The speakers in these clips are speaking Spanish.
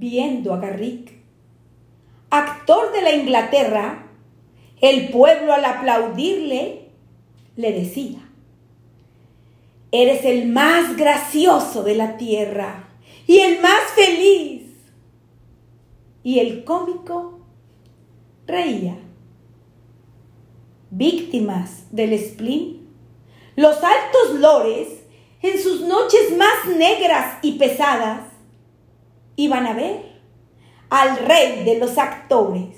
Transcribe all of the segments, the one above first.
viendo a Garrick. Actor de la Inglaterra, el pueblo al aplaudirle le decía, eres el más gracioso de la tierra y el más feliz. Y el cómico reía. Víctimas del spleen, los altos lores, en sus noches más negras y pesadas, iban a ver al rey de los actores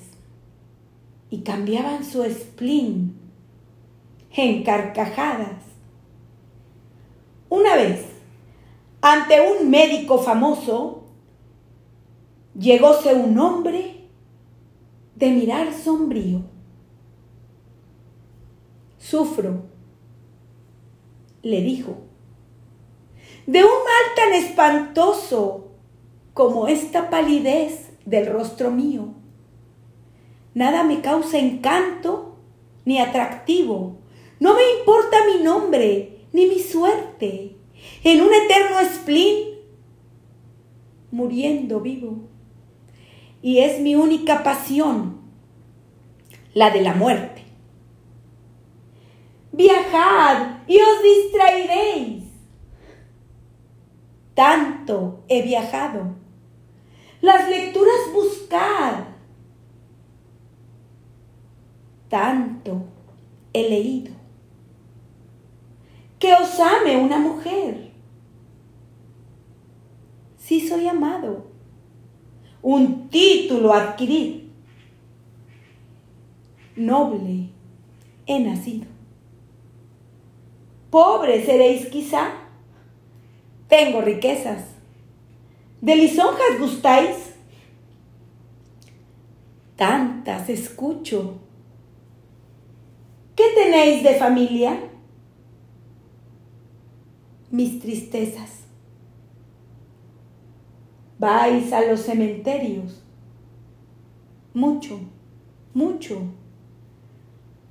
y cambiaban su spleen en carcajadas. Una vez, ante un médico famoso, llegóse un hombre de mirar sombrío. Sufro, le dijo, de un mal tan espantoso como esta palidez del rostro mío. Nada me causa encanto ni atractivo. No me importa mi nombre ni mi suerte. En un eterno spleen, muriendo vivo. Y es mi única pasión, la de la muerte. Viajad y os distraeréis. Tanto he viajado las lecturas buscad. Tanto he leído. Que os ame una mujer. Si soy amado. Un título adquirir. Noble he nacido. Pobre seréis quizá. Tengo riquezas ¿De lisonjas gustáis? Tantas escucho. ¿Qué tenéis de familia? Mis tristezas. Vais a los cementerios. Mucho, mucho.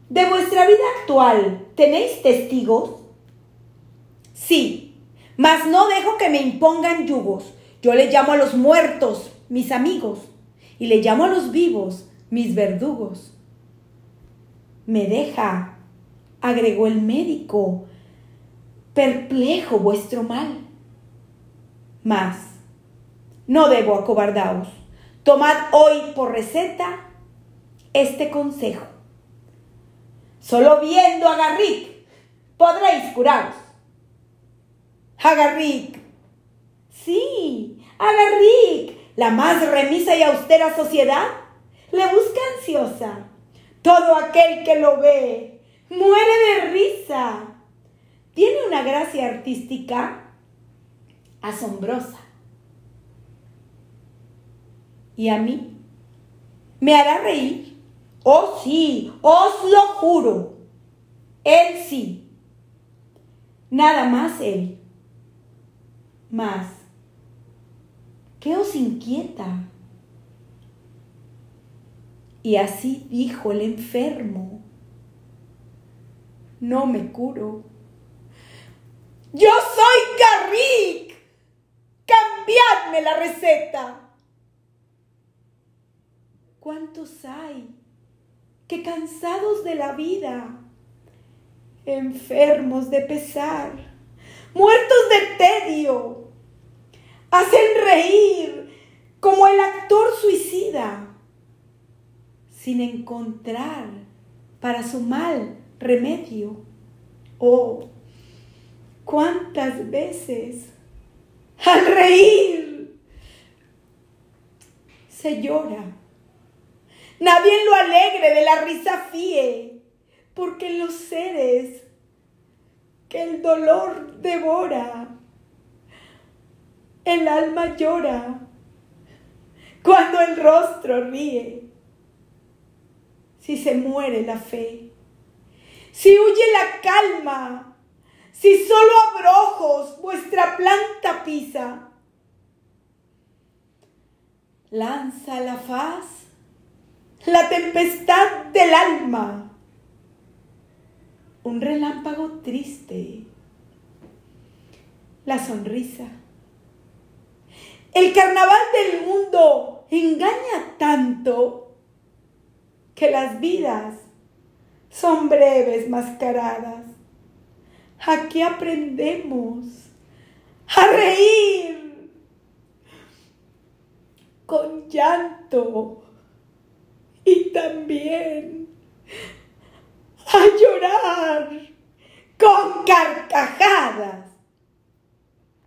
¿De vuestra vida actual tenéis testigos? Sí, mas no dejo que me impongan yugos yo le llamo a los muertos mis amigos y le llamo a los vivos mis verdugos. Me deja, agregó el médico, perplejo vuestro mal. Mas, no debo acobardaos. Tomad hoy por receta este consejo. Solo viendo a Garrick podréis curaros. A Garrick Sí, Rick, la más remisa y austera sociedad, le busca ansiosa. Todo aquel que lo ve muere de risa. Tiene una gracia artística asombrosa. ¿Y a mí? ¿Me hará reír? Oh sí, os lo juro. Él sí. Nada más él. Más ¿Qué os inquieta? Y así dijo el enfermo, no me curo. Yo soy Garrick. Cambiadme la receta. ¿Cuántos hay que cansados de la vida, enfermos de pesar, muertos de tedio, hacen reír como el actor suicida, sin encontrar para su mal remedio. Oh, cuántas veces al reír se llora. Nadie lo alegre de la risa fíe, porque los seres que el dolor devora el alma llora cuando el rostro ríe. Si se muere la fe, si huye la calma, si solo abrojos vuestra planta pisa, lanza la faz la tempestad del alma, un relámpago triste, la sonrisa El carnaval del mundo engaña tanto que las vidas son breves mascaradas. Aquí aprendemos a reír con llanto y también a llorar con carcajadas.